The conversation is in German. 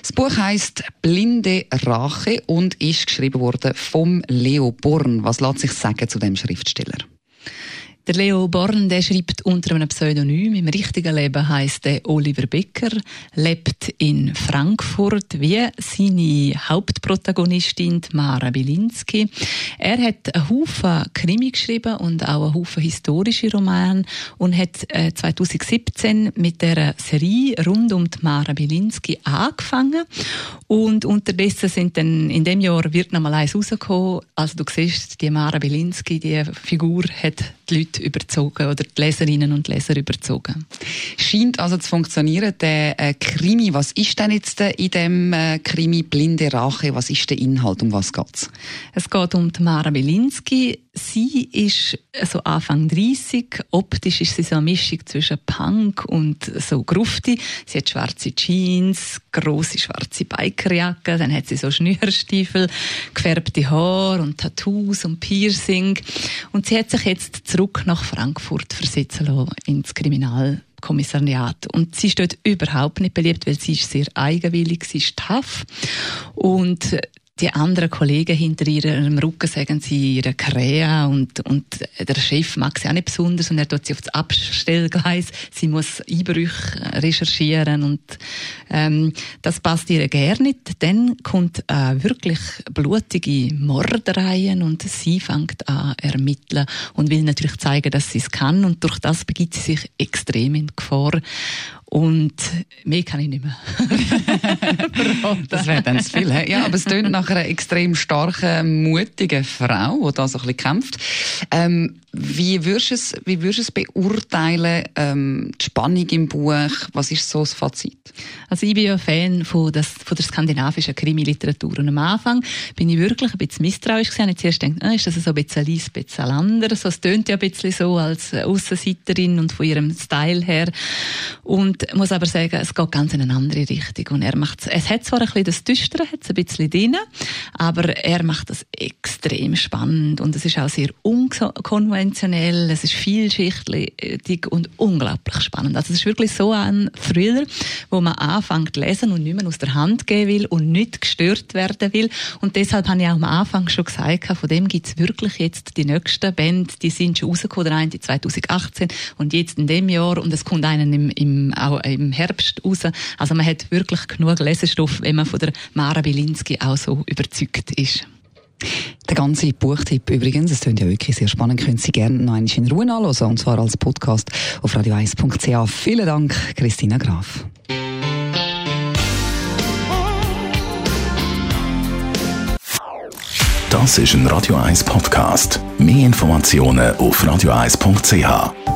das Buch heißt Blinde Rache und ist geschrieben worden vom Leo Born. Was lässt sich sagen zu dem Schriftsteller? Der Leo Born der schreibt unter einem Pseudonym. Im richtigen Leben heißt er Oliver Becker, lebt in Frankfurt wie seine Hauptprotagonistin Mara Bilinski. Er hat einen Haufen Krimi geschrieben und auch einen Haufen historische Romane und hat 2017 äh, mit der Serie rund um Mara Bilinski angefangen und unterdessen sind dann in dem Jahr wird noch mal eins rausgekommen. Also du siehst, die Mara Bilinski, die Figur hat die Leute Leute überzogen oder die Leserinnen und Leser überzogen. Scheint also zu funktionieren, der äh, Krimi. Was ist denn jetzt äh, in dem äh, Krimi Blinde Rache? Was ist der Inhalt? Um was geht's? Es geht um die Mara Bielinski. Sie ist so Anfang 30. Optisch ist sie so eine Mischung zwischen Punk und so Grufti. Sie hat schwarze Jeans, große schwarze Bikerjacke, dann hat sie so Schnürstiefel, gefärbte Haare und Tattoos und Piercing. Und sie hat sich jetzt zurück nach Frankfurt versetzen ins Kriminalkommissariat. Und sie ist dort überhaupt nicht beliebt, weil sie ist sehr eigenwillig, sie ist tough. Und die anderen Kollegen hinter ihrem Rücken sagen sie ihre Krähe und, und der Chef mag sie auch nicht besonders und er tut sie auf das Abstellgleis. Sie muss Einbrüche recherchieren und ähm, das passt ihr gerne nicht. Dann kommt äh, wirklich blutige Mordereien und sie fängt an ermitteln und will natürlich zeigen, dass sie es kann und durch das begibt sie sich extrem in Gefahr. Und mehr kann ich nicht mehr. das wäre dann zu viel. Ja, aber es klingt nach einer extrem starken, mutigen Frau, die da so ein bisschen kämpft. Ähm, wie würdest du es, wie würdest du es beurteilen, ähm, die Spannung im Buch? Was ist so das Fazit? Also ich bin ja Fan von, das, von der skandinavischen Krimi-Literatur. Und am Anfang bin ich wirklich ein bisschen misstrauisch gewesen. Ich zuerst gedacht, ah, ist das so ein bisschen ein bisschen anders? es tönt ja ein bisschen so als Aussenseiterin und von ihrem Style her. Und muss aber sagen, es geht ganz in eine andere Richtung. Und er macht es hat zwar ein bisschen das Düstere, hat es ein bisschen drin, aber er macht das extrem spannend und es ist auch sehr unkonventionell es ist vielschichtig und unglaublich spannend. Also es ist wirklich so ein Thriller, wo man anfängt zu lesen und nicht mehr aus der Hand gehen will und nicht gestört werden will. Und deshalb habe ich auch am Anfang schon gesagt, von dem gibt es wirklich jetzt die nächsten Bände, die sind schon rausgekommen, der eine 2018 und jetzt in dem Jahr und es kommt einen im, im, auch im Herbst raus. Also man hat wirklich genug Lesestoff, wenn man von der Mara Bilinski auch so überzeugt ist. Der ganze Buchtipp übrigens, es klingt ja wirklich sehr spannend, können Sie gerne noch einmal in Ruhe anhören, und zwar als Podcast auf radio1.ch. Vielen Dank, Christina Graf. Das ist ein Radio 1 Podcast. Mehr Informationen auf radio1.ch.